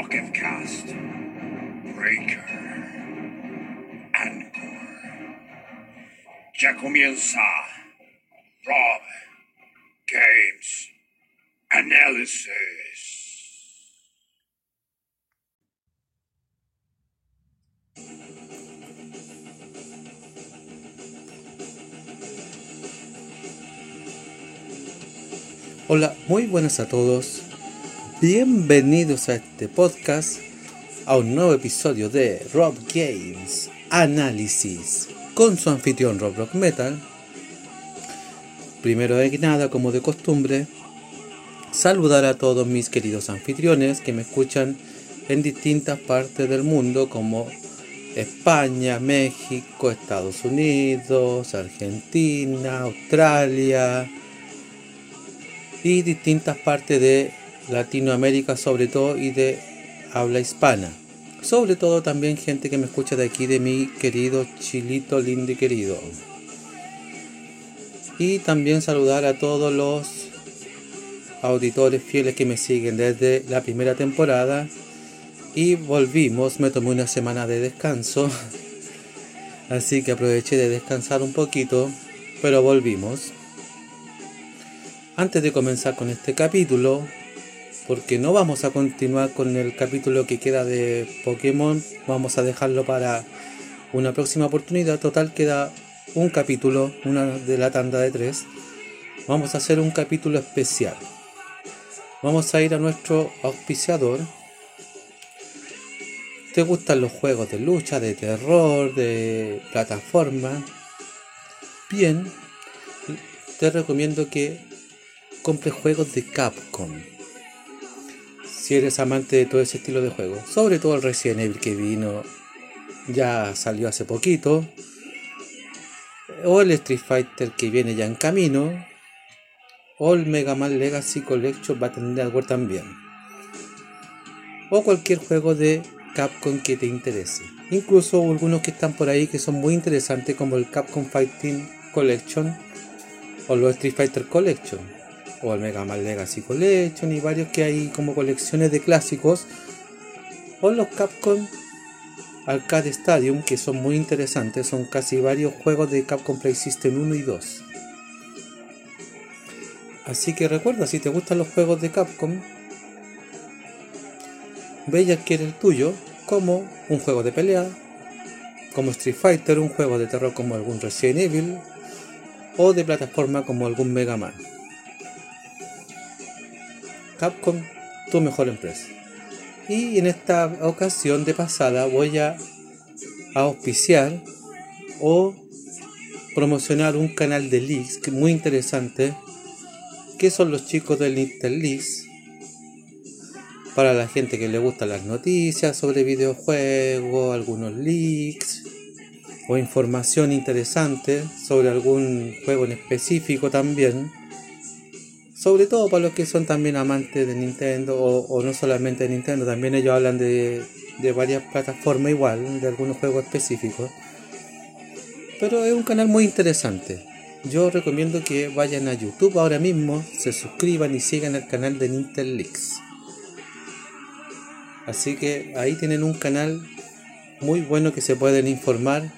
Pocket Cast, Breaker, Anchor. Ya comienza Rob Games Analysis. Hola, muy buenas a todos. Bienvenidos a este podcast, a un nuevo episodio de Rob Games Análisis con su anfitrión Rob Rock Metal. Primero de nada, como de costumbre, saludar a todos mis queridos anfitriones que me escuchan en distintas partes del mundo como España, México, Estados Unidos, Argentina, Australia, y distintas partes de Latinoamérica sobre todo y de habla hispana. Sobre todo también gente que me escucha de aquí de mi querido Chilito lindo y querido. Y también saludar a todos los auditores fieles que me siguen desde la primera temporada. Y volvimos, me tomé una semana de descanso. Así que aproveché de descansar un poquito, pero volvimos. Antes de comenzar con este capítulo, porque no vamos a continuar con el capítulo que queda de Pokémon, vamos a dejarlo para una próxima oportunidad. Total queda un capítulo, una de la tanda de tres. Vamos a hacer un capítulo especial. Vamos a ir a nuestro auspiciador. ¿Te gustan los juegos de lucha, de terror, de plataforma? Bien, te recomiendo que compre juegos de Capcom. Si eres amante de todo ese estilo de juego, sobre todo el Resident Evil que vino, ya salió hace poquito, o el Street Fighter que viene ya en camino, o el Mega Man Legacy Collection Battle Network también, o cualquier juego de Capcom que te interese. Incluso algunos que están por ahí que son muy interesantes como el Capcom Fighting Collection o los Street Fighter Collection o el Mega Man Legacy Collection y varios que hay como colecciones de clásicos o los Capcom Arcade Stadium que son muy interesantes, son casi varios juegos de Capcom Play System 1 y 2. Así que recuerda, si te gustan los juegos de Capcom, ve y adquiere el tuyo como un juego de pelea, como Street Fighter, un juego de terror como algún Resident Evil o de plataforma como algún Mega Man. Capcom, tu mejor empresa. Y en esta ocasión de pasada voy a auspiciar o promocionar un canal de leaks muy interesante que son los chicos del Intel Leaks para la gente que le gustan las noticias sobre videojuegos, algunos leaks o información interesante sobre algún juego en específico también sobre todo para los que son también amantes de Nintendo o, no solamente de Nintendo, también ellos hablan de, de varias plataformas igual, de algunos juegos específicos. Pero es un canal muy interesante. Yo recomiendo que vayan a YouTube ahora mismo, se suscriban y sigan el canal de Leaks. Así que ahí tienen un canal muy bueno que se pueden informar,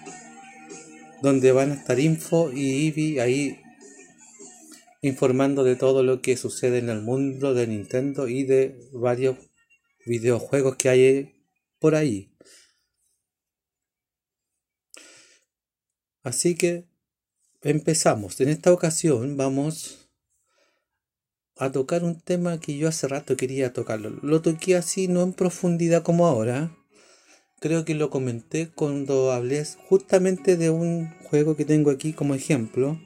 donde van a estar info y Eevee ahí informando de todo lo que sucede en el mundo de Nintendo y de varios videojuegos que hay por ahí. Así que empezamos. En esta ocasión vamos a tocar un tema que yo hace rato quería tocarlo. Lo toqué así, no en profundidad como ahora. Creo que lo comenté cuando hablé justamente de un juego que tengo aquí como ejemplo.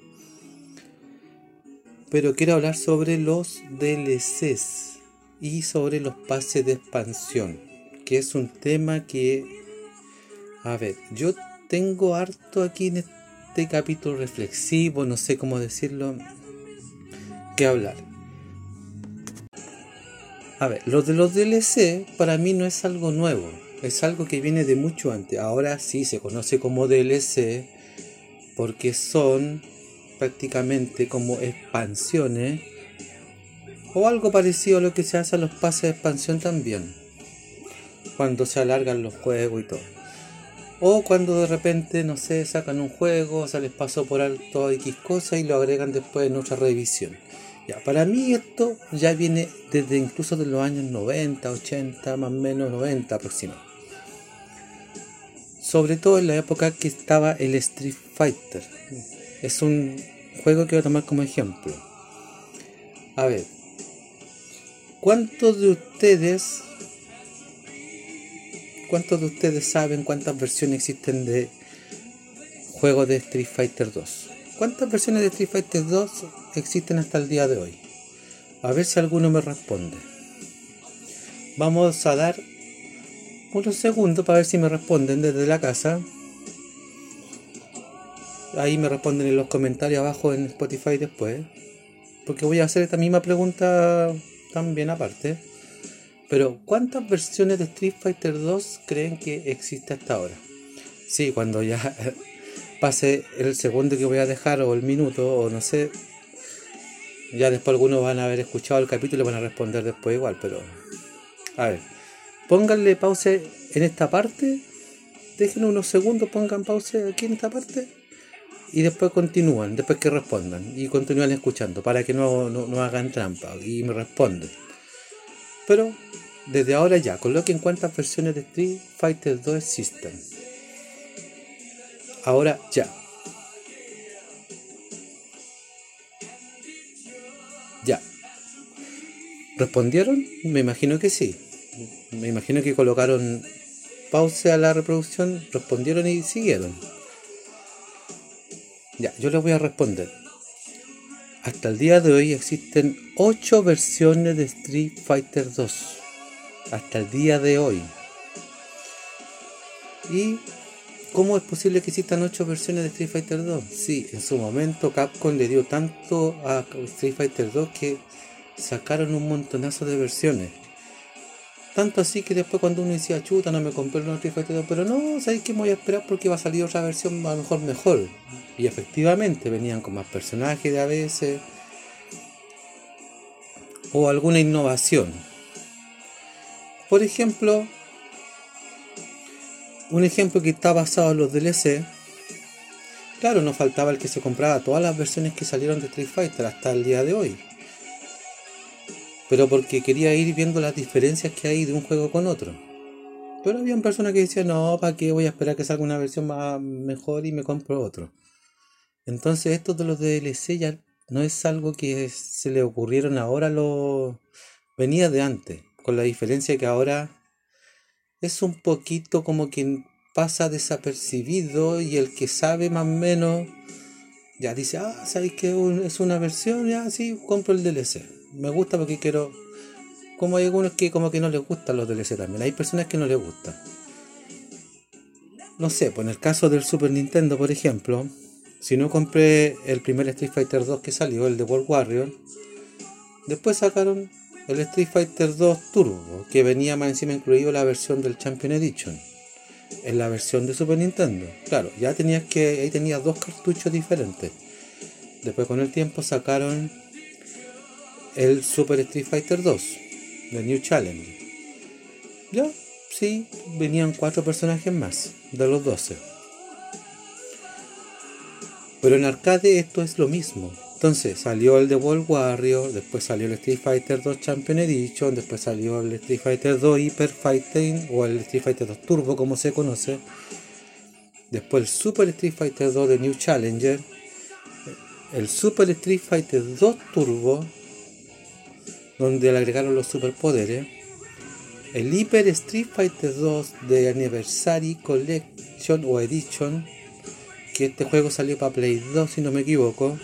Pero quiero hablar sobre los DLCs y sobre los pases de expansión, que es un tema que, a ver, yo tengo harto aquí en este capítulo reflexivo, no sé cómo decirlo, que hablar. A ver, lo de los DLC para mí no es algo nuevo, es algo que viene de mucho antes. Ahora sí se conoce como DLC porque son prácticamente como expansiones o algo parecido a lo que se hace a los pases de expansión también. Cuando se alargan los juegos y todo. O cuando de repente, no sé, sacan un juego, se les por alto X cosa y lo agregan después en otra revisión. Ya, para mí esto ya viene desde incluso de los años 90, 80, más o menos 90 aproximadamente. Sobre todo en la época que estaba el Street Fighter. Es un juego que voy a tomar como ejemplo. A ver, ¿cuántos de ustedes ¿Cuántos de ustedes saben cuántas versiones existen de juegos de Street Fighter 2? ¿Cuántas versiones de Street Fighter 2 existen hasta el día de hoy? A ver si alguno me responde. Vamos a dar unos segundos para ver si me responden desde la casa. Ahí me responden en los comentarios abajo en Spotify después. Porque voy a hacer esta misma pregunta también aparte. Pero, ¿cuántas versiones de Street Fighter 2 creen que existe hasta ahora? Sí, cuando ya pase el segundo que voy a dejar o el minuto o no sé, ya después algunos van a haber escuchado el capítulo y van a responder después igual, pero a ver, pónganle pausa en esta parte, dejen unos segundos, pongan pausa aquí en esta parte y después continúan, después que respondan y continúan escuchando para que no, no, no hagan trampa y me responden. Pero desde ahora ya, coloquen cuántas versiones de Street Fighter 2 existen. Ahora ya. Ya. ¿Respondieron? Me imagino que sí. Me imagino que colocaron pausa a la reproducción, respondieron y siguieron. Ya, yo les voy a responder. Hasta el día de hoy existen 8 versiones de Street Fighter 2. Hasta el día de hoy. ¿Y cómo es posible que existan 8 versiones de Street Fighter 2? Sí, en su momento Capcom le dio tanto a Street Fighter 2 que sacaron un montonazo de versiones. Tanto así que después cuando uno decía, chuta, no me compré el Street Fighter 2, pero no, ¿sabéis que me voy a esperar porque va a salir otra versión a lo mejor mejor? Y efectivamente venían con más personajes de a veces. O alguna innovación. Por ejemplo, un ejemplo que está basado en los DLC. Claro, no faltaba el que se compraba todas las versiones que salieron de Street Fighter hasta el día de hoy. Pero porque quería ir viendo las diferencias que hay de un juego con otro. Pero había personas que decían, no, ¿para qué voy a esperar que salga una versión más mejor y me compro otro? Entonces esto de los DLC ya no es algo que se le ocurrieron ahora, lo venía de antes, con la diferencia que ahora es un poquito como que pasa desapercibido y el que sabe más o menos ya dice, ah, ¿sabéis que es una versión? Ya, sí, compro el DLC. Me gusta porque quiero... Como hay algunos que como que no les gustan los DLC también. Hay personas que no les gustan. No sé, pues en el caso del Super Nintendo, por ejemplo, si no compré el primer Street Fighter 2 que salió, el de World Warrior, después sacaron el Street Fighter 2 Turbo, que venía más encima incluido la versión del Champion Edition. En la versión de Super Nintendo. Claro, ya tenías que. Ahí tenías dos cartuchos diferentes. Después con el tiempo sacaron el Super Street Fighter 2, de New Challenge. Ya, sí, venían cuatro personajes más, de los 12. Pero en arcade esto es lo mismo. Entonces salió el de World Warrior, después salió el Street Fighter 2 Champion Edition, después salió el Street Fighter 2 Hyper Fighting o el Street Fighter 2 Turbo como se conoce. Después el Super Street Fighter 2 de New Challenger, el Super Street Fighter 2 Turbo, donde le agregaron los superpoderes, el Hyper Street Fighter 2 de Anniversary Collection o Edition, que este juego salió para Play 2 si no me equivoco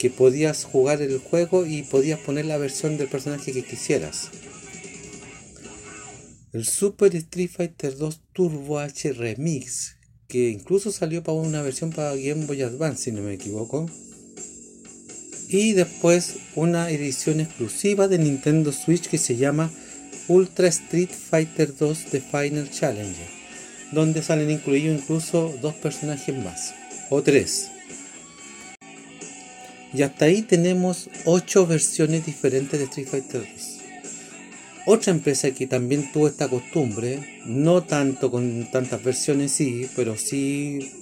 que podías jugar el juego y podías poner la versión del personaje que quisieras. El Super Street Fighter 2 Turbo H Remix, que incluso salió para una versión para Game Boy Advance, si no me equivoco. Y después una edición exclusiva de Nintendo Switch que se llama Ultra Street Fighter 2 The Final Challenger, donde salen incluidos incluso dos personajes más, o tres. Y hasta ahí tenemos 8 versiones diferentes de Street Fighter 2. Otra empresa que también tuvo esta costumbre, no tanto con tantas versiones sí, pero sí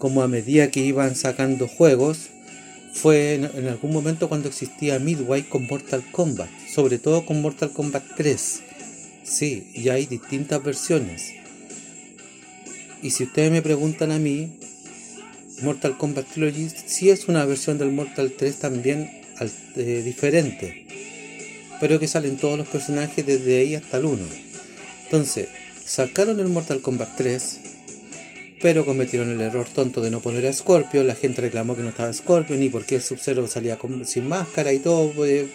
como a medida que iban sacando juegos, fue en, algún momento cuando existía Midway con Mortal Kombat, sobre todo con Mortal Kombat 3. Sí, y hay distintas versiones. Y si ustedes me preguntan a mí, Mortal Kombat Trilogy sí es una versión del Mortal 3 también eh, diferente, pero que salen todos los personajes desde ahí hasta el 1. Entonces, sacaron el Mortal Kombat 3, pero cometieron el error tonto de no poner a Scorpio. La gente reclamó que no estaba Scorpio, ni porque el Sub-Zero salía sin máscara y todo. Pues,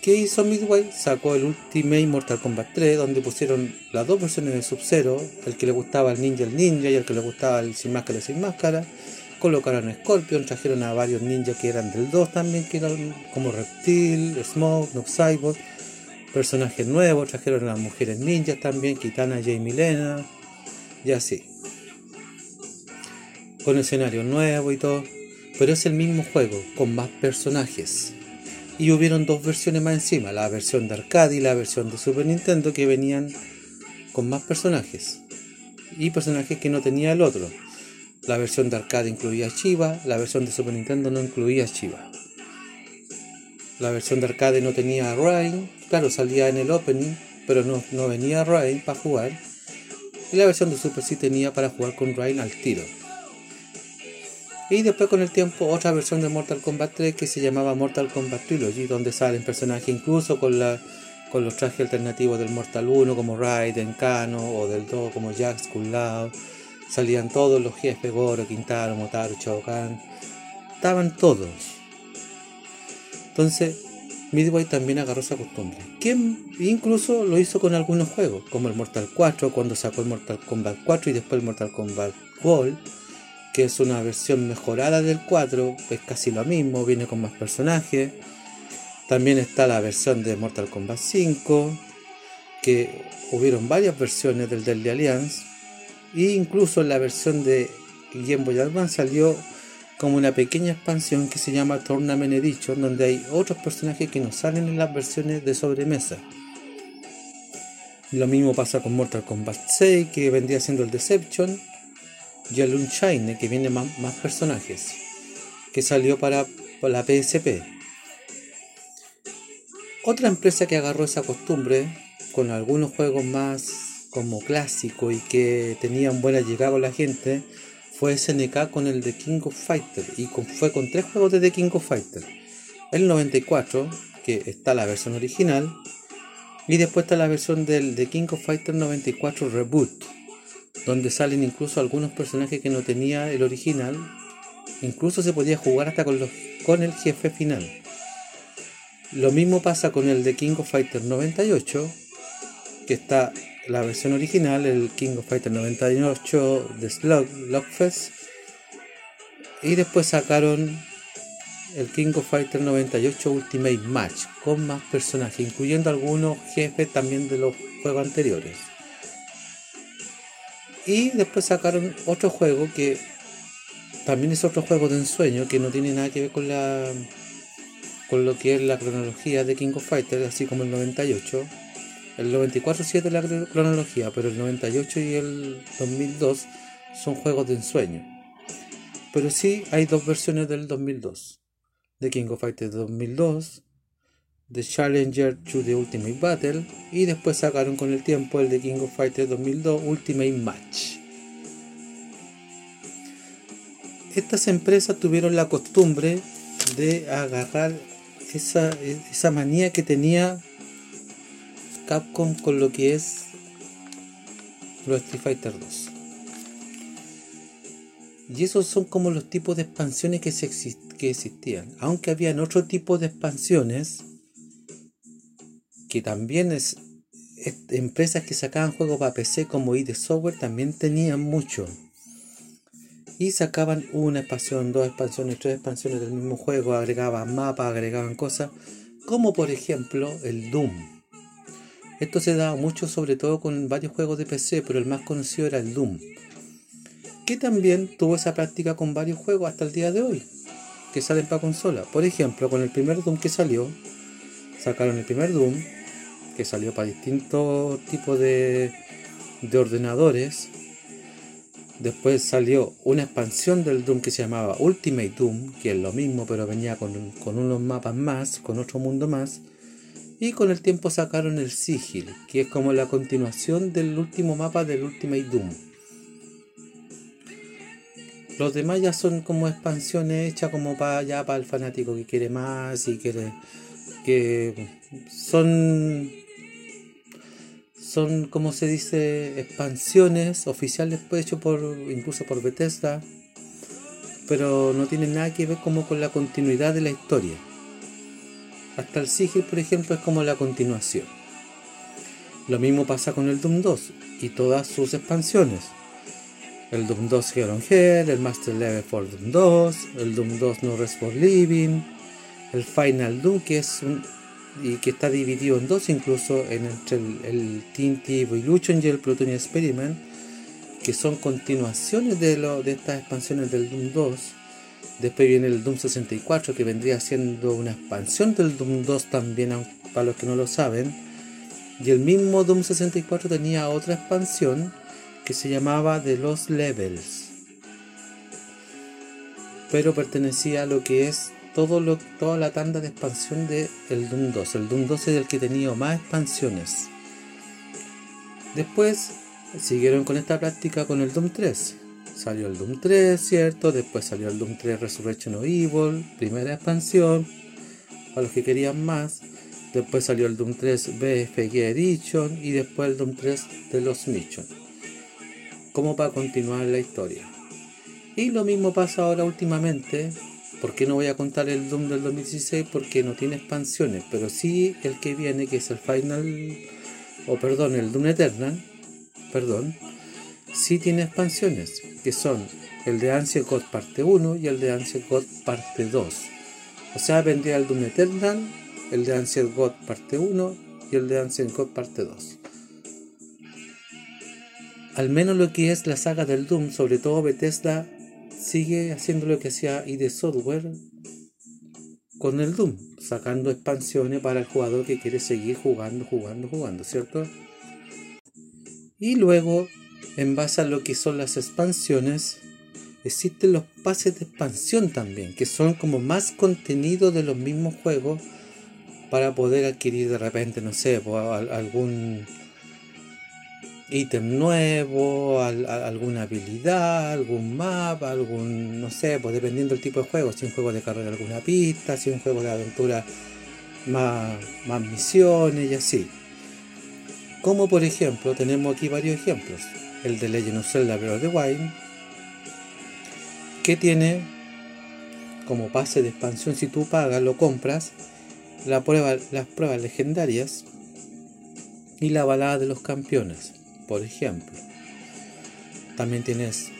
¿Qué hizo Midway? Sacó el Ultimate Mortal Kombat 3, donde pusieron las dos versiones de Sub-Zero, el que le gustaba al ninja, el ninja, y el que le gustaba el sin máscara, el sin máscara. Colocaron a Scorpion, trajeron a varios ninjas que eran del 2 también, que eran como Reptil, Smoke, Nox Cyborg, personajes nuevos, trajeron a las mujeres ninjas también, Kitana, Jay Milena, y así. Con escenario nuevo y todo, pero es el mismo juego, con más personajes y hubieron dos versiones más encima, la versión de arcade y la versión de Super Nintendo que venían con más personajes y personajes que no tenía el otro. La versión de arcade incluía Chiva, la versión de Super Nintendo no incluía Chiva. La versión de arcade no tenía Ryan, claro, salía en el opening, pero no, no venía Ryan para jugar. Y la versión de Super sí tenía para jugar con Ryan al tiro. Y después con el tiempo otra versión de Mortal Kombat 3 que se llamaba Mortal Kombat Trilogy, donde salen personajes incluso con la con los trajes alternativos del Mortal 1 como Raiden, Kano o del 2 como Jax, Lao. Salían todos los jefes, Goro, Quintaro, Motaro, Shao Kahn. Estaban todos. Entonces, Midway también agarró esa costumbre. Que incluso lo hizo con algunos juegos, como el Mortal 4, cuando sacó el Mortal Kombat 4 y después el Mortal Kombat Gold que es una versión mejorada del 4, es casi lo mismo, viene con más personajes. También está la versión de Mortal Kombat 5, que hubieron varias versiones del Deadly Alliance. E incluso en la versión de Game Boy Advance salió como una pequeña expansión que se llama Tournament Edition, donde hay otros personajes que no salen en las versiones de sobremesa. Lo mismo pasa con Mortal Kombat 6, que vendría siendo el Deception, y el que viene más, personajes, que salió para, la PSP. Otra empresa que agarró esa costumbre con algunos juegos más como clásico y que tenían buena llegada con la gente fue SNK con el de King of Fighter y fue con tres juegos de The King of Fighter. El 94, que está la versión original, y después está la versión del The King of Fighter 94 Reboot donde salen incluso algunos personajes que no tenía el original. Incluso se podía jugar hasta con, el jefe final. Lo mismo pasa con el de King of Fighters 98, que está la versión original, el King of Fighters 98 de Slug, Lockfest. Y después sacaron el King of Fighters 98 Ultimate Match con más personajes, incluyendo algunos jefes también de los juegos anteriores. Y después sacaron otro juego que también es otro juego de ensueño que no tiene nada que ver con la con lo que es la cronología de King of Fighters, así como el 98. El 94 sí es de la cronología, pero el 98 y el 2002 son juegos de ensueño. Pero sí hay dos versiones del 2002. The King of Fighters 2002, The Challenger to the Ultimate Battle y después sacaron con el tiempo el The King of Fighters 2002 Ultimate Match. Estas empresas tuvieron la costumbre de agarrar esa, esa manía que tenía Capcom con lo que es los Street Fighter 2. Y esos son como los tipos de expansiones que, se que existían. Aunque habían otro tipo de expansiones que también es, empresas que sacaban juegos para PC como ID Software también tenían mucho. Y sacaban una expansión, dos expansiones, tres expansiones del mismo juego, agregaban mapas, agregaban cosas, como por ejemplo el Doom. Esto se daba mucho sobre todo con varios juegos de PC, pero el más conocido era el Doom que también tuvo esa práctica con varios juegos hasta el día de hoy, que salen para consola. Por ejemplo, con el primer Doom que salió, sacaron el primer Doom, que salió para distintos tipos de, de ordenadores. Después salió una expansión del Doom que se llamaba Ultimate Doom, que es lo mismo, pero venía con, con unos mapas más, con otro mundo más. Y con el tiempo sacaron el Sigil, que es como la continuación del último mapa del Ultimate Doom. Los demás ya son como expansiones hechas como para ya para el fanático que quiere más y quiere que son son como se dice expansiones oficiales pues hecho por incluso por Bethesda pero no tienen nada que ver como con la continuidad de la historia. Hasta el Sigil por ejemplo es como la continuación. Lo mismo pasa con el Doom 2 y todas sus expansiones. El Doom 2 Hero Hell, el Master Level for Doom 2, el Doom 2 No Rest for Living, el Final Doom que es un, y que está dividido en dos incluso en entre el, el TNT Evolution y el Plutonium Experiment que son continuaciones de, lo, de estas expansiones del Doom 2 después viene el Doom 64 que vendría siendo una expansión del Doom 2 también para los que no lo saben. Y el mismo Doom 64 tenía otra expansión que se llamaba The Lost Levels, pero pertenecía a lo que es todo lo, toda la tanda de expansión de el Doom 2. El Doom 2 es el que tenía más expansiones. Después siguieron con esta práctica con el Doom 3. Salió el Doom 3, ¿cierto? Después salió el Doom 3 Resurrection of Evil, primera expansión, para los que querían más. Después salió el Doom 3 BFG Edition y después el Doom 3 de los Mission como para continuar la historia. Y lo mismo pasa ahora últimamente. ¿Por qué no voy a contar el Doom del 2016? Porque no tiene expansiones, pero sí el que viene, que es el Final, o perdón, el Doom Eternal, perdón, sí tiene expansiones, que son el de Ancient God parte 1 y el de Ancient God parte 2. O sea, vendría el Doom Eternal, el de Ancient God parte 1 y el de Ancient God parte 2 al menos lo que es la saga del Doom, sobre todo Bethesda, sigue haciendo lo que hacía ID Software con el Doom, sacando expansiones para el jugador que quiere seguir jugando, jugando, jugando, ¿cierto? Y luego, en base a lo que son las expansiones, existen los pases de expansión también, que son como más contenido de los mismos juegos para poder adquirir de repente, no sé, algún ítem nuevo, alguna habilidad, algún mapa, algún, no sé, pues dependiendo del tipo de juego, si un juego de carrera alguna pista, si un juego de aventura más, más misiones y así. Como por ejemplo, tenemos aquí varios ejemplos. El de Legend of Zelda Breath of the Wild, que tiene como pase de expansión, si tú pagas, lo compras, la prueba, las pruebas legendarias y la balada de los campeones por ejemplo. También tienes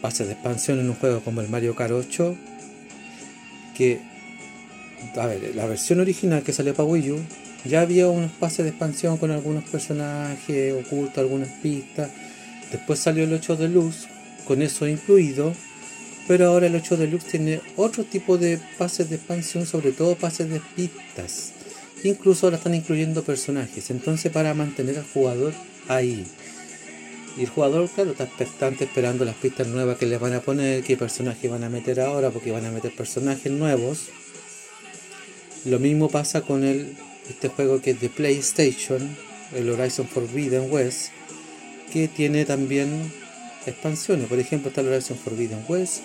pases de expansión en un juego como el Mario Kart 8, que, a ver, la versión original que salió para Wii U, ya había unos pases de expansión con algunos personajes ocultos, algunas pistas. Después salió el 8 Deluxe, con eso incluido. Pero ahora el 8 Deluxe tiene otro tipo de pases de expansión, sobre todo pases de pistas. Incluso ahora están incluyendo personajes. Entonces para mantener al jugador ahí. Y el jugador, claro, está expectante esperando las pistas nuevas que le van a poner, qué personajes van a meter ahora, porque van a meter personajes nuevos. Lo mismo pasa con el, este juego que es de PlayStation, el Horizon Forbidden West, que tiene también expansiones. Por ejemplo, está el Horizon Forbidden West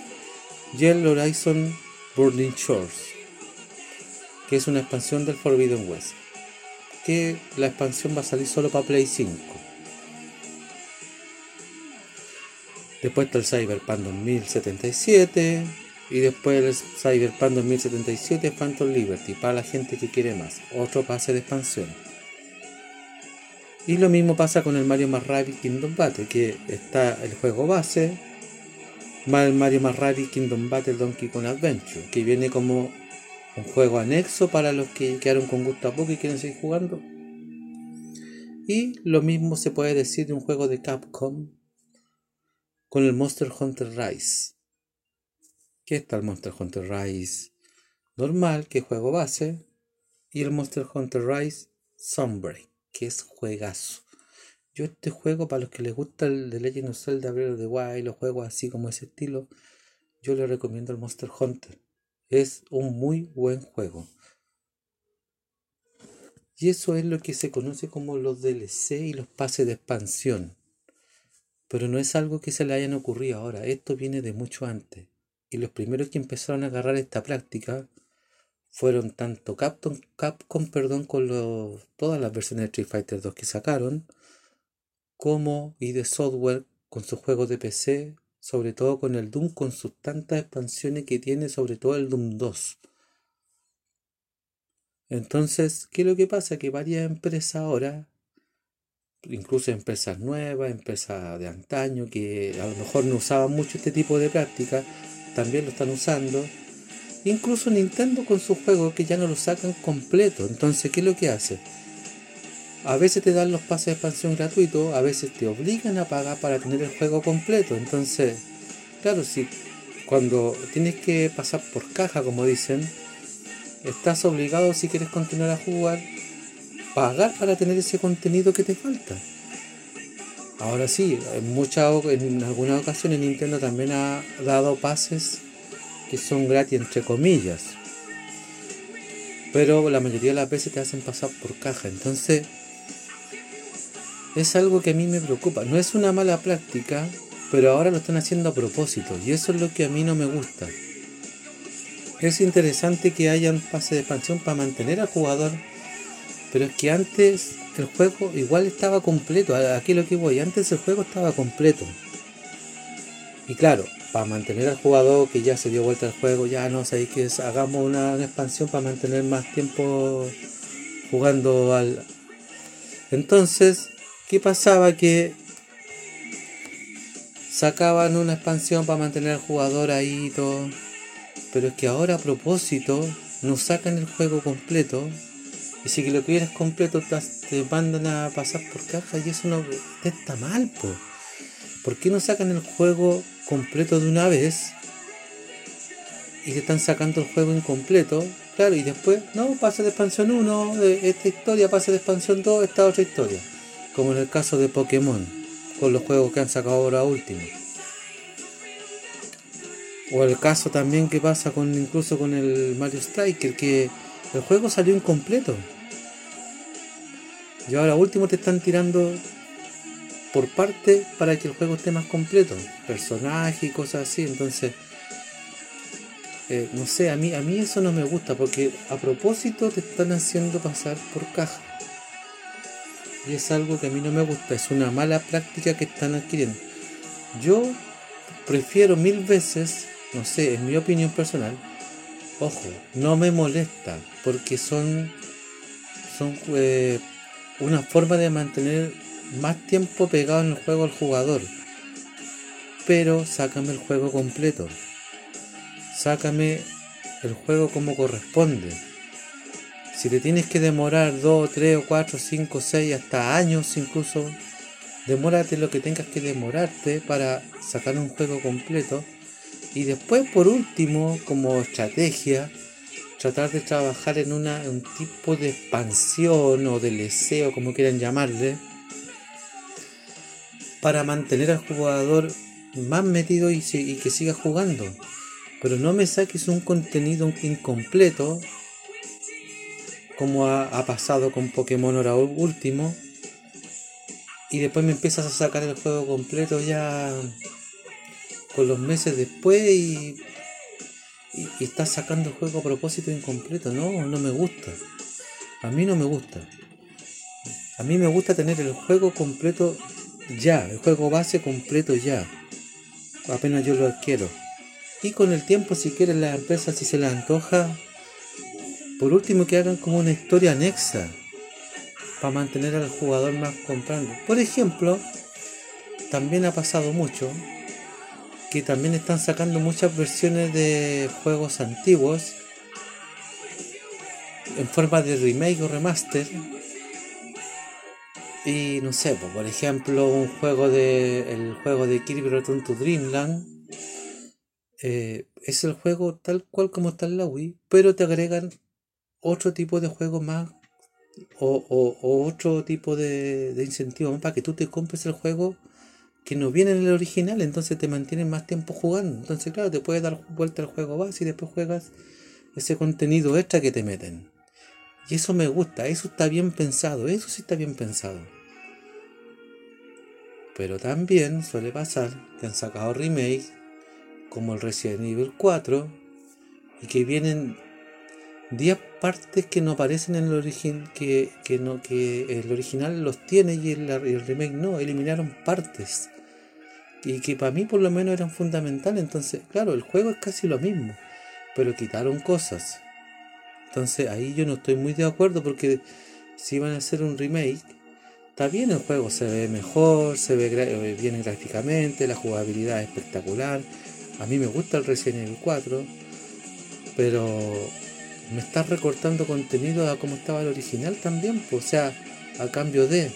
y el Horizon Burning Shores, que es una expansión del Forbidden West. Que la expansión va a salir solo para Play 5. Después está el Cyberpunk 2077. Y después el Cyberpunk 2077 Phantom Liberty. Para la gente que quiere más. Otro pase de expansión. Y lo mismo pasa con el Mario más Kingdom Battle. Que está el juego base. Más el Mario más Kingdom Battle Donkey Kong Adventure. Que viene como un juego anexo para los que quedaron con gusto a poco y quieren seguir jugando. Y lo mismo se puede decir de un juego de Capcom con el Monster Hunter Rise. Que está el Monster Hunter Rise normal, que es juego base, y el Monster Hunter Rise Sunbreak, que es juegazo. Yo este juego, para los que les gusta el de Legend of Zelda Breath of the Wild, los juegos así como ese estilo, yo les recomiendo el Monster Hunter. Es un muy buen juego. Y eso es lo que se conoce como los DLC y los pases de expansión. Pero no es algo que se le hayan ocurrido ahora, esto viene de mucho antes. Y los primeros que empezaron a agarrar esta práctica fueron tanto Capcom, Capcom perdón, con todas las versiones de Street Fighter 2 que sacaron, como ID Software con sus juegos de PC, sobre todo con el Doom, con sus tantas expansiones que tiene, sobre todo el Doom 2. Entonces, ¿qué es lo que pasa? Que varias empresas ahora incluso empresas nuevas, empresas de antaño que a lo mejor no usaban mucho este tipo de práctica, también lo están usando. Incluso Nintendo con sus juegos que ya no lo sacan completo. Entonces, ¿qué es lo que hace? A veces te dan los pases de expansión gratuitos, a veces te obligan a pagar para tener el juego completo. Entonces, claro, si cuando tienes que pasar por caja, como dicen, estás obligado si quieres continuar a jugar pagar para tener ese contenido que te falta. Ahora sí, en, muchas, en algunas ocasiones Nintendo también ha dado pases que son gratis entre comillas. Pero la mayoría de las veces te hacen pasar por caja. Entonces, es algo que a mí me preocupa. No es una mala práctica, pero ahora lo están haciendo a propósito. Y eso es lo que a mí no me gusta. Es interesante que hayan pases de expansión para mantener al jugador pero es que antes el juego igual estaba completo. Aquí lo que voy, antes el juego estaba completo. Y claro, para mantener al jugador que ya se dio vuelta al juego, ya no sabéis que hagamos una, expansión para mantener más tiempo jugando al. Entonces, ¿qué pasaba? Que sacaban una expansión para mantener al jugador ahí y todo. Pero es que ahora a propósito no sacan el juego completo y si que lo quieres completo te mandan a pasar por caja y eso no está mal, po. ¿Por qué no sacan el juego completo de una vez? Y te están sacando el juego incompleto. Claro, y después, no, pasa de expansión 1, esta historia pasa de expansión 2, esta otra historia. Como en el caso de Pokémon, con los juegos que han sacado ahora último. O el caso también que pasa con incluso con el Mario Striker, que el juego salió incompleto. Y ahora último te están tirando por parte para que el juego esté más completo. Personajes y cosas así. Entonces, eh, no sé, a mí, a mí eso no me gusta porque a propósito te están haciendo pasar por caja. Y es algo que a mí no me gusta. Es una mala práctica que están adquiriendo. Yo prefiero mil veces, no sé, en mi opinión personal, ojo, no me molesta porque son, son eh, una forma de mantener más tiempo pegado en el juego al jugador. Pero sácame el juego completo. Sácame el juego como corresponde. Si te tienes que demorar 2, 3 o 4, 5, 6, hasta años incluso, demórate lo que tengas que demorarte para sacar un juego completo. Y después, por último, como estrategia, tratar de trabajar en una, un tipo de expansión o de deseo, como quieran llamarle, para mantener al jugador más metido y, que siga jugando. Pero no me saques un contenido incompleto como ha, pasado con Pokémon ahora último. Y después me empiezas a sacar el juego completo ya con los meses después y, y, estás sacando el juego a propósito incompleto. No, no me gusta. A mí no me gusta. A mí me gusta tener el juego completo ya, el juego base completo ya. Apenas yo lo adquiero. Y con el tiempo, si quieren la empresa, si se les antoja, por último que hagan como una historia anexa para mantener al jugador más comprando. Por ejemplo, también ha pasado mucho que también están sacando muchas versiones de juegos antiguos en forma de remake o remaster. Y no sé, por ejemplo, un juego de el juego de Kirby Return to Dreamland eh, es el juego tal cual como está en la Wii, pero te agregan otro tipo de juego más o, otro tipo de, incentivo más para que tú te compres el juego que no viene en el original, entonces te mantienen más tiempo jugando. Entonces, claro, te puedes dar vuelta al juego base y después juegas ese contenido extra que te meten. Y eso me gusta, eso está bien pensado, eso sí está bien pensado. Pero también suele pasar que han sacado remakes como el Resident Evil 4 y que vienen 10 partes que no aparecen en el origen que, no que el original los tiene y el, remake no eliminaron partes y que para mí por lo menos eran fundamentales. Entonces claro el juego es casi lo mismo pero quitaron cosas. Entonces ahí yo no estoy muy de acuerdo porque si van a hacer un remake está bien el juego se ve mejor se ve eh, bien gráficamente la jugabilidad es espectacular. A mí me gusta el Resident Evil 4 pero me estás recortando contenido a como estaba el original también, o sea, a cambio de.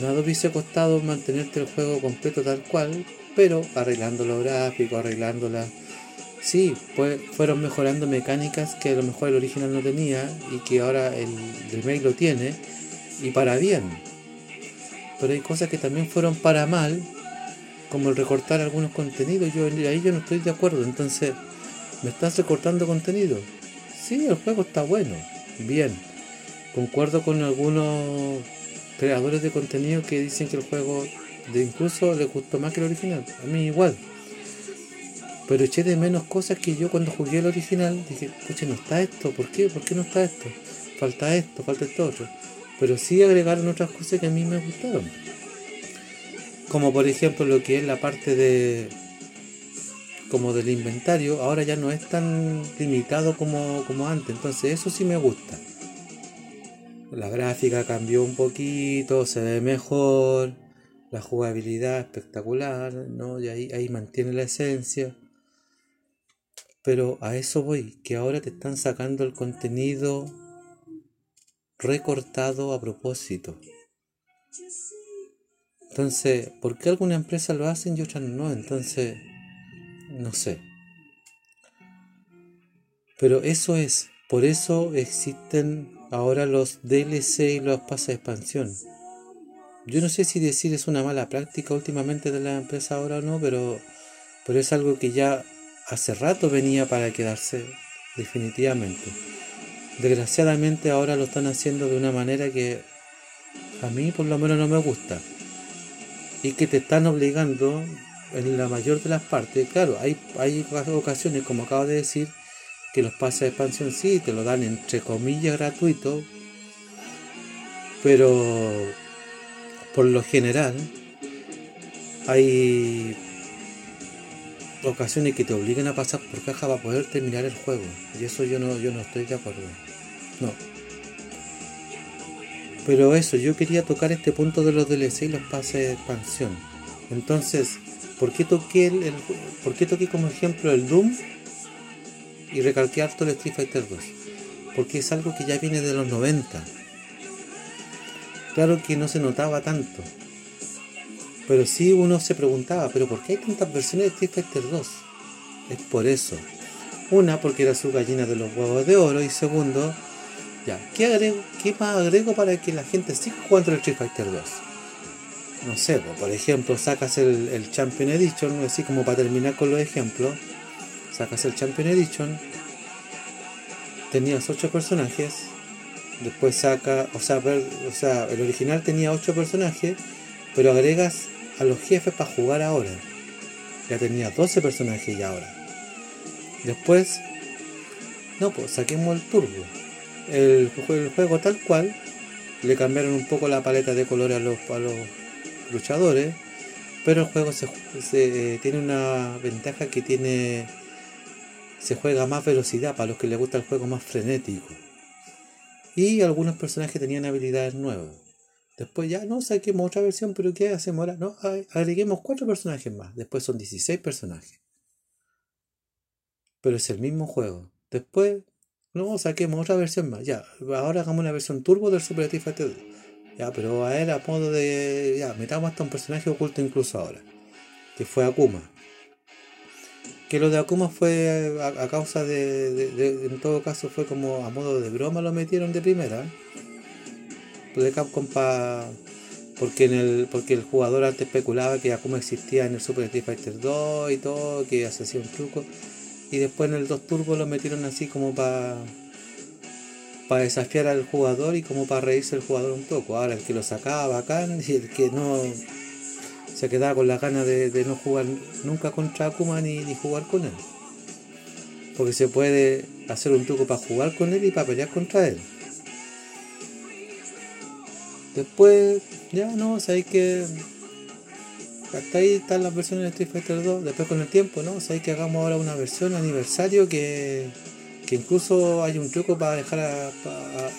Nada hubiese costado mantenerte el juego completo tal cual, pero arreglando los gráficos, arreglándola. Sí, pues fueron mejorando mecánicas que a lo mejor el original no tenía y que ahora el remake lo tiene, y para bien. Pero hay cosas que también fueron para mal, como el recortar algunos contenidos. Yo ahí yo no estoy de acuerdo, entonces me estás recortando contenido. Sí, el juego está bueno, bien. Concuerdo con algunos creadores de contenido que dicen que el juego de incluso le gustó más que el original. A mí igual. Pero eché de menos cosas que yo cuando jugué el original dije, pucha, no está esto, ¿por qué? ¿Por qué no está esto? Falta esto, falta esto otro. Pero sí agregaron otras cosas que a mí me gustaron. Como por ejemplo lo que es la parte de como del inventario ahora ya no es tan limitado como, como antes. Entonces eso sí me gusta. La gráfica cambió un poquito, se ve mejor, la jugabilidad espectacular, ¿no? Y ahí, ahí mantiene la esencia. Pero a eso voy, que ahora te están sacando el contenido recortado a propósito. Entonces, ¿por qué alguna empresa lo hacen y otras no? Entonces, no sé. Pero eso es, por eso existen ahora los DLC y los pases de expansión. Yo no sé si decir es una mala práctica últimamente de la empresa ahora o no, pero, pero es algo que ya hace rato venía para quedarse definitivamente. Desgraciadamente ahora lo están haciendo de una manera que a mí por lo menos no me gusta. Y que te están obligando en la mayor de las partes, claro, hay, hay ocasiones, como acabo de decir, que los pases de expansión sí te lo dan entre comillas gratuito, pero por lo general hay ocasiones que te obligan a pasar por caja para poder terminar el juego. Y eso yo no, yo no estoy de acuerdo. No. Pero eso, yo quería tocar este punto de los DLC y los pases de expansión. Entonces, ¿Por qué toqué, el, ¿por qué toqué como ejemplo el Doom y recalqué harto el Street Fighter 2? Porque es algo que ya viene de los 90. Claro que no se notaba tanto. Pero sí uno se preguntaba, ¿pero por qué hay tantas versiones de Street Fighter 2? Es por eso. Una, porque era su gallina de los huevos de oro. Y segundo, ya, ¿qué, agrego, qué más agrego para que la gente siga jugando el Street Fighter 2? no sé, por ejemplo, sacas el, Champion Edition, así como para terminar con los ejemplos, sacas el Champion Edition, tenías 8 personajes Después saca, o sea, el original tenía 8 personajes, pero agregas a los jefes para jugar ahora. Ya tenía 12 personajes ya ahora. Después, no, pues saquemos el turbo. El, el juego tal cual, le cambiaron un poco la paleta de colores a los, a los luchadores, pero el juego se, eh, tiene una ventaja que tiene se juega más velocidad para los que les gusta el juego más frenético. Y algunos personajes tenían habilidades nuevas. Después ya no saquemos otra versión, pero ¿qué hacemos ahora? No, agreguemos cuatro personajes más. Después son 16 personajes. Pero es el mismo juego. Después, no, saquemos otra versión más. Ya, ahora hagamos una versión turbo del Super Fighter Ya, pero a él a modo de. Ya, metamos hasta un personaje oculto incluso ahora. Que fue Akuma. Que lo de Akuma fue a, causa de, En todo caso, fue como a modo de broma lo metieron de primera. De Capcom pa, porque en el porque el jugador antes especulaba que Akuma existía en el Super Street Fighter 2 y todo, que se hacía un truco. Y después en el 2 Turbo lo metieron así como para para desafiar al jugador y como para reírse el jugador un poco. Ahora el que lo sacaba bacán y el que no se quedaba con la ganas de, no jugar nunca contra Akuma ni, jugar con él. Porque se puede hacer un truco para jugar con él y para pelear contra él. Después, ya no, sabéis que hasta ahí están las versiones de Street Fighter 2. Después con el tiempo, ¿no? Sabéis que hagamos ahora una versión aniversario que, que incluso hay un truco para dejar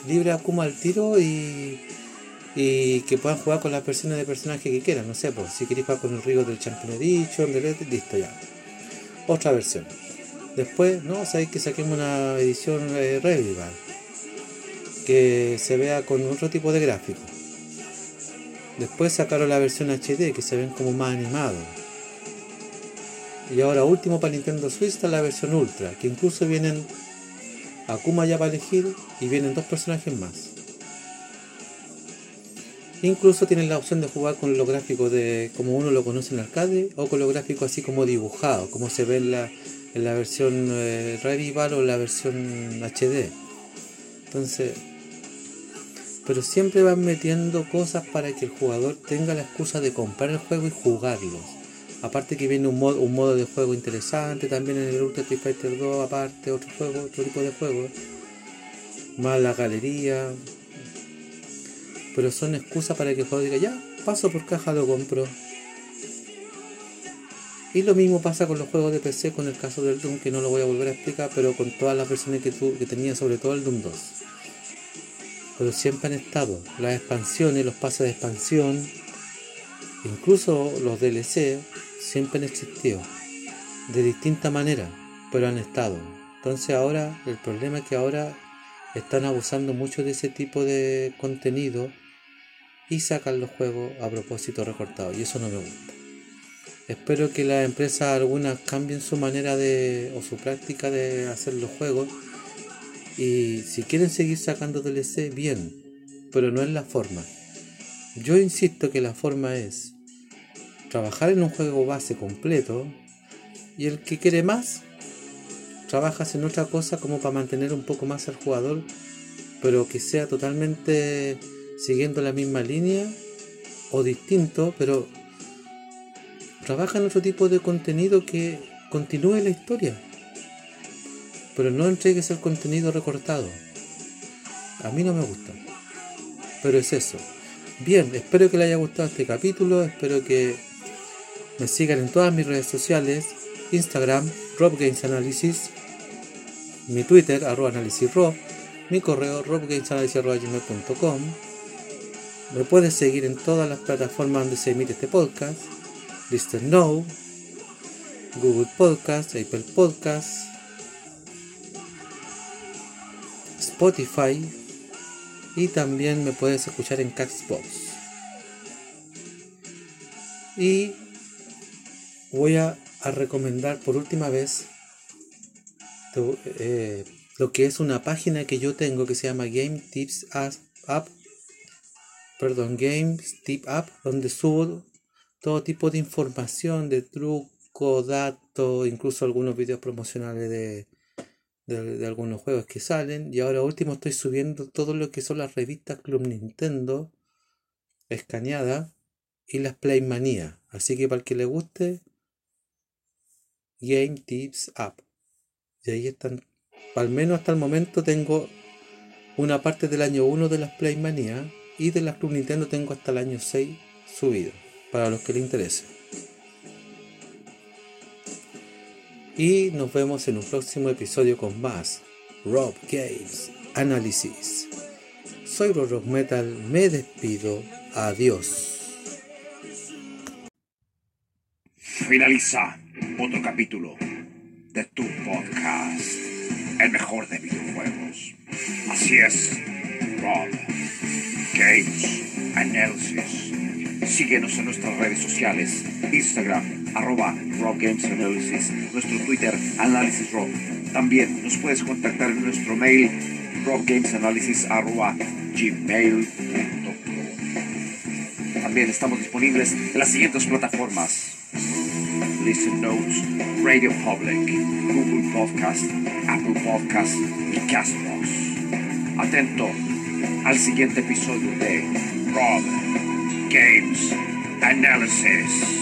libre a Akuma al tiro y y que puedan jugar con las versiones de personaje que quieran, no sé, pues si queréis jugar con el Rigo del Champion Edition, del listo ya. Otra versión. Después, no, sabéis que saquemos una edición eh, Revival que se vea con otro tipo de gráfico. Después sacaron la versión HD que se ven como más animados. Y ahora último para Nintendo Switch está la versión Ultra, que incluso vienen Akuma ya para elegir y vienen dos personajes más. Incluso tienen la opción de jugar con los gráficos de como uno lo conoce en arcade o con los gráficos así como dibujados, como se ve en la, en la versión eh, Revival o la versión HD. Entonces, pero siempre van metiendo cosas para que el jugador tenga la excusa de comprar el juego y jugarlos. Aparte que viene un modo, un modo de juego interesante, también en el Ultra Street Fighter 2, aparte otro juego, otro tipo de juego. Más la galería, pero son excusas para que el juego diga, ya, paso por caja, lo compro. Y lo mismo pasa con los juegos de PC, con el caso del Doom, que no lo voy a volver a explicar, pero con todas las versiones que, que tenía, sobre todo el Doom 2. Pero siempre han estado las expansiones, los pases de expansión, incluso los DLC, siempre han existido. De distinta manera, pero han estado. Entonces ahora, el problema es que ahora están abusando mucho de ese tipo de contenido y sacan los juegos a propósito recortados y eso no me gusta. Espero que las empresas algunas cambien su manera de o su práctica de hacer los juegos y si quieren seguir sacando DLC bien, pero no es la forma. Yo insisto que la forma es trabajar en un juego base completo y el que quiere más trabajas en otra cosa como para mantener un poco más al jugador, pero que sea totalmente siguiendo la misma línea o distinto, pero trabaja en otro tipo de contenido que continúe la historia. Pero no entregues el contenido recortado. A mí no me gusta. Pero es eso. Bien, espero que les haya gustado este capítulo. Espero que me sigan en todas mis redes sociales. Instagram, Rob Games Analysis. Mi Twitter, arroba análisis. Mi correo, robgamesanalysis.com. Me puedes seguir en todas las plataformas donde se emite este podcast. Listen Now, Google Podcast, Apple Podcast, Spotify y también me puedes escuchar en Castbox. Y voy a, recomendar por última vez eh, lo que es una página que yo tengo que se llama Game Tips App perdón, Games Tip App, donde subo todo tipo de información, de truco, datos, incluso algunos videos promocionales de, de, algunos juegos que salen. Y ahora último estoy subiendo todo lo que son las revistas Club Nintendo escaneadas y las Playmania. Así que para el que le guste, Game Tips App. Y ahí están, al menos hasta el momento tengo una parte del año 1 de las Playmania y de las Club Nintendo tengo hasta el año 6 subido, para los que les interese. Y nos vemos en un próximo episodio con más Rob Games Análisis. Soy Rock Metal, me despido, adiós. Finaliza otro capítulo de tu podcast, el mejor de videojuegos. Así es, Rob Games Analysis. Síguenos en nuestras redes sociales, Instagram, arroba Rob Games Analysis, nuestro Twitter, Análisis Rob. También nos puedes contactar en nuestro mail, robgamesanalysis arroba gmail.com. También estamos disponibles en las siguientes plataformas. Listen Notes, Radio Public, Google Podcast, Apple Podcast y Castbox. Atento al siguiente episodio de Rob Games Analysis.